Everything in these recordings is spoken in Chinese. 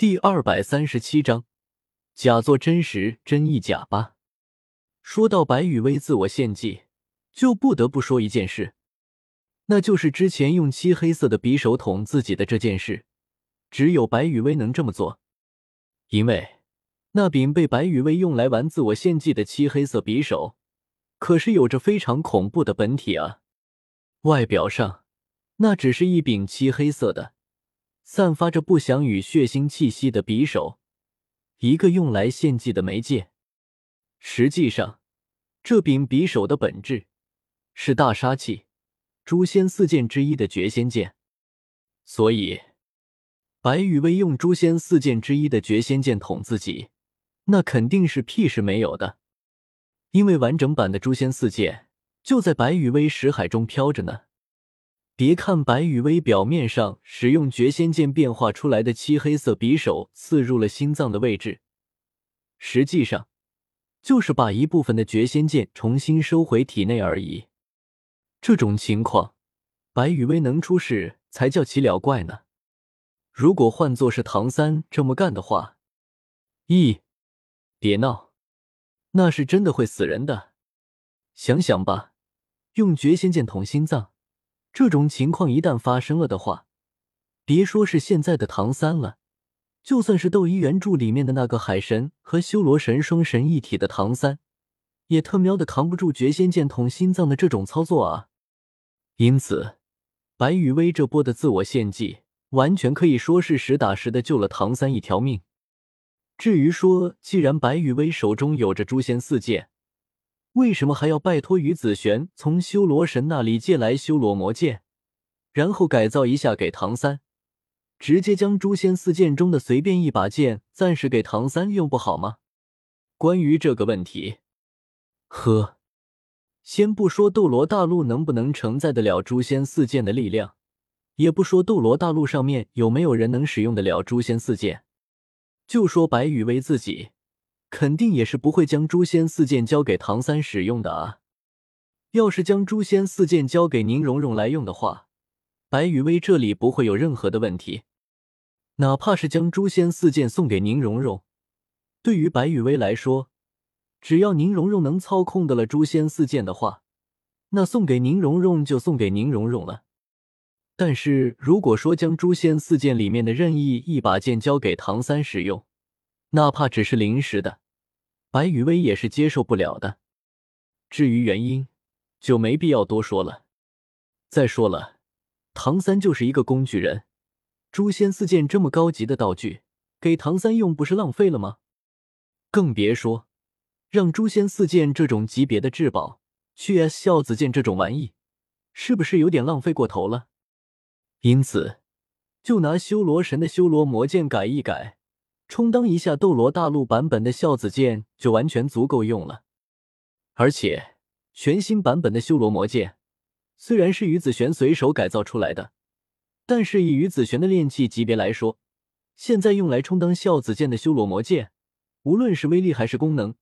第二百三十七章，假作真实，真亦假吧。说到白羽薇自我献祭，就不得不说一件事，那就是之前用漆黑色的匕首捅自己的这件事。只有白羽薇能这么做，因为那柄被白羽薇用来玩自我献祭的漆黑色匕首，可是有着非常恐怖的本体啊！外表上，那只是一柄漆黑色的。散发着不祥与血腥气息的匕首，一个用来献祭的媒介。实际上，这柄匕首的本质是大杀器——诛仙四剑之一的绝仙剑。所以，白羽薇用诛仙四剑之一的绝仙剑捅自己，那肯定是屁事没有的。因为完整版的诛仙四剑就在白羽薇识海中飘着呢。别看白羽薇表面上使用绝仙剑变化出来的漆黑色匕首刺入了心脏的位置，实际上就是把一部分的绝仙剑重新收回体内而已。这种情况，白羽薇能出事才叫奇了怪呢。如果换作是唐三这么干的话，咦，别闹，那是真的会死人的。想想吧，用绝仙剑捅心脏。这种情况一旦发生了的话，别说是现在的唐三了，就算是《斗医原著》里面的那个海神和修罗神双神一体的唐三，也特喵的扛不住绝仙剑捅心脏的这种操作啊！因此，白羽薇这波的自我献祭，完全可以说是实打实的救了唐三一条命。至于说，既然白羽薇手中有着诛仙四剑，为什么还要拜托于子璇从修罗神那里借来修罗魔剑，然后改造一下给唐三，直接将诛仙四剑中的随便一把剑暂时给唐三用不好吗？关于这个问题，呵，先不说斗罗大陆能不能承载得了诛仙四剑的力量，也不说斗罗大陆上面有没有人能使用得了诛仙四剑，就说白羽为自己。肯定也是不会将诛仙四剑交给唐三使用的啊！要是将诛仙四剑交给宁荣荣来用的话，白羽薇这里不会有任何的问题。哪怕是将诛仙四剑送给宁荣荣，对于白羽薇来说，只要宁荣荣能操控得了诛仙四剑的话，那送给宁荣荣就送给宁荣荣了。但是如果说将诛仙四剑里面的任意一把剑交给唐三使用，哪怕只是临时的，白雨薇也是接受不了的。至于原因，就没必要多说了。再说了，唐三就是一个工具人，诛仙四剑这么高级的道具，给唐三用不是浪费了吗？更别说让诛仙四剑这种级别的至宝去 S 孝子剑这种玩意，是不是有点浪费过头了？因此，就拿修罗神的修罗魔剑改一改。充当一下斗罗大陆版本的孝子剑就完全足够用了，而且全新版本的修罗魔剑虽然是于子璇随手改造出来的，但是以于子璇的炼器级别来说，现在用来充当孝子剑的修罗魔剑，无论是威力还是功能，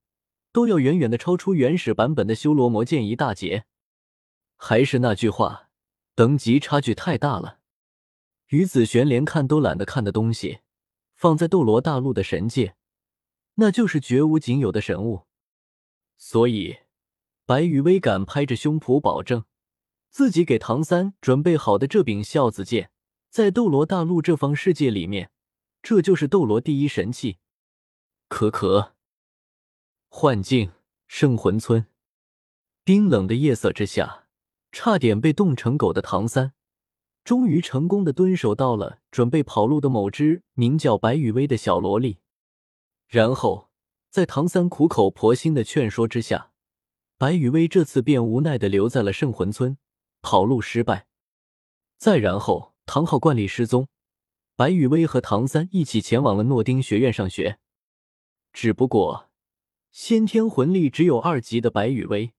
都要远远的超出原始版本的修罗魔剑一大截。还是那句话，等级差距太大了，于子璇连看都懒得看的东西。放在斗罗大陆的神界，那就是绝无仅有的神物。所以，白羽微敢拍着胸脯保证，自己给唐三准备好的这柄孝子剑，在斗罗大陆这方世界里面，这就是斗罗第一神器。可可，幻境圣魂村，冰冷的夜色之下，差点被冻成狗的唐三。终于成功的蹲守到了准备跑路的某只名叫白雨薇的小萝莉，然后在唐三苦口婆心的劝说之下，白雨薇这次便无奈的留在了圣魂村，跑路失败。再然后，唐昊惯例失踪，白雨薇和唐三一起前往了诺丁学院上学。只不过，先天魂力只有二级的白雨薇，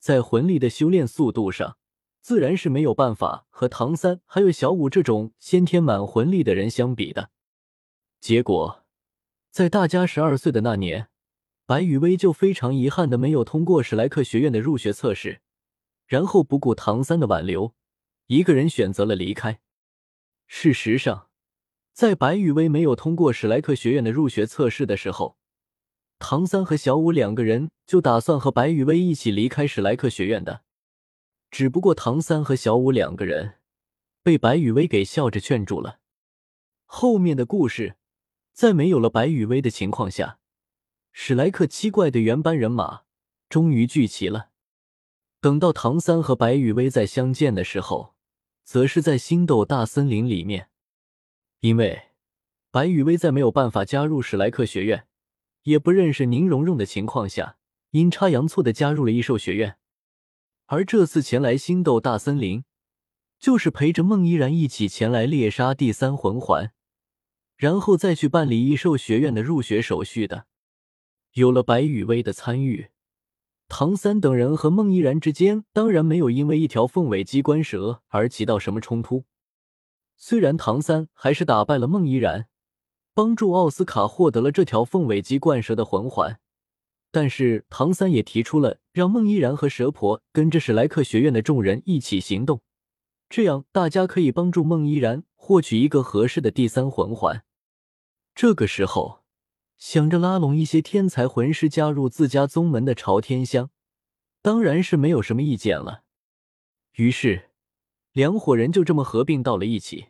在魂力的修炼速度上。自然是没有办法和唐三还有小五这种先天满魂力的人相比的。结果，在大家十二岁的那年，白雨薇就非常遗憾的没有通过史莱克学院的入学测试，然后不顾唐三的挽留，一个人选择了离开。事实上，在白羽薇没有通过史莱克学院的入学测试的时候，唐三和小舞两个人就打算和白羽薇一起离开史莱克学院的。只不过唐三和小舞两个人被白羽薇给笑着劝住了。后面的故事，在没有了白羽薇的情况下，史莱克七怪的原班人马终于聚齐了。等到唐三和白羽薇再相见的时候，则是在星斗大森林里面。因为白羽薇在没有办法加入史莱克学院，也不认识宁荣荣的情况下，阴差阳错的加入了异兽学院。而这次前来星斗大森林，就是陪着孟依然一起前来猎杀第三魂环，然后再去办理异兽学院的入学手续的。有了白羽薇的参与，唐三等人和孟依然之间当然没有因为一条凤尾机关蛇而起到什么冲突。虽然唐三还是打败了孟依然，帮助奥斯卡获得了这条凤尾鸡冠蛇的魂环，但是唐三也提出了让孟依然和蛇婆跟着史莱克学院的众人一起行动，这样大家可以帮助孟依然获取一个合适的第三魂环。这个时候，想着拉拢一些天才魂师加入自家宗门的朝天香，当然是没有什么意见了。于是。两伙人就这么合并到了一起，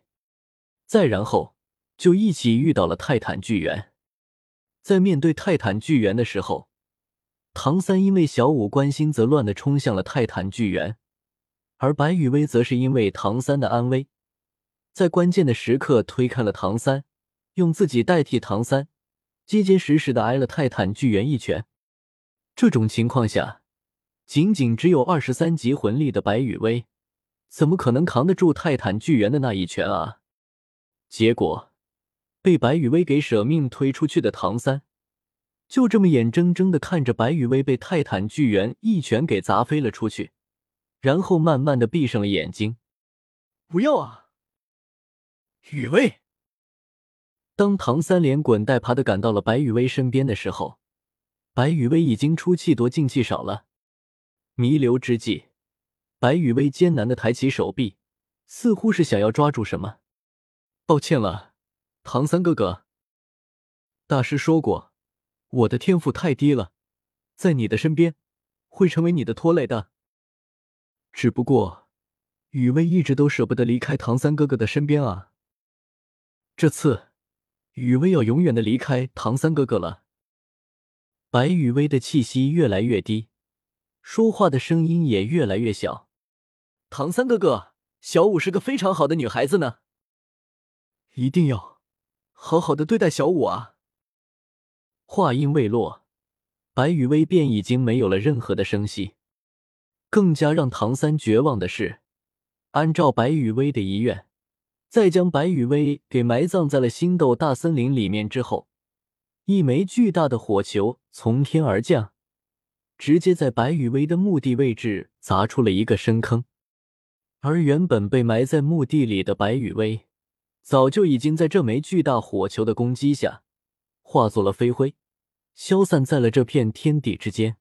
再然后就一起遇到了泰坦巨猿。在面对泰坦巨猿的时候，唐三因为小五关心则乱的冲向了泰坦巨猿，而白羽薇则是因为唐三的安危，在关键的时刻推开了唐三，用自己代替唐三，结结实实的挨了泰坦巨猿一拳。这种情况下，仅仅只有二十三级魂力的白羽薇。怎么可能扛得住泰坦巨猿的那一拳啊？结果被白羽薇给舍命推出去的唐三，就这么眼睁睁的看着白羽薇被泰坦巨猿一拳给砸飞了出去，然后慢慢的闭上了眼睛。不要啊！雨薇！当唐三连滚带爬的赶到了白羽薇身边的时候，白羽薇已经出气多进气少了，弥留之际。白羽薇艰难的抬起手臂，似乎是想要抓住什么。抱歉了，唐三哥哥。大师说过，我的天赋太低了，在你的身边会成为你的拖累的。只不过，雨薇一直都舍不得离开唐三哥哥的身边啊。这次，雨薇要永远的离开唐三哥哥了。白雨薇的气息越来越低，说话的声音也越来越小。唐三哥哥，小五是个非常好的女孩子呢，一定要好好的对待小五啊！话音未落，白雨薇便已经没有了任何的声息。更加让唐三绝望的是，按照白雨薇的遗愿，在将白雨薇给埋葬在了星斗大森林里面之后，一枚巨大的火球从天而降，直接在白雨薇的墓地位置砸出了一个深坑。而原本被埋在墓地里的白羽薇，早就已经在这枚巨大火球的攻击下化作了飞灰，消散在了这片天地之间。